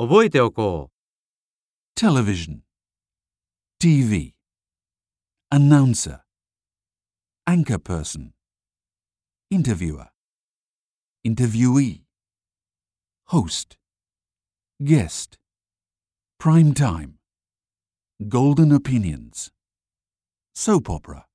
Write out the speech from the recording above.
覚えておこう。television, TV, announcer, anchor person, interviewer, interviewee, host, guest, prime time, golden opinions, soap opera.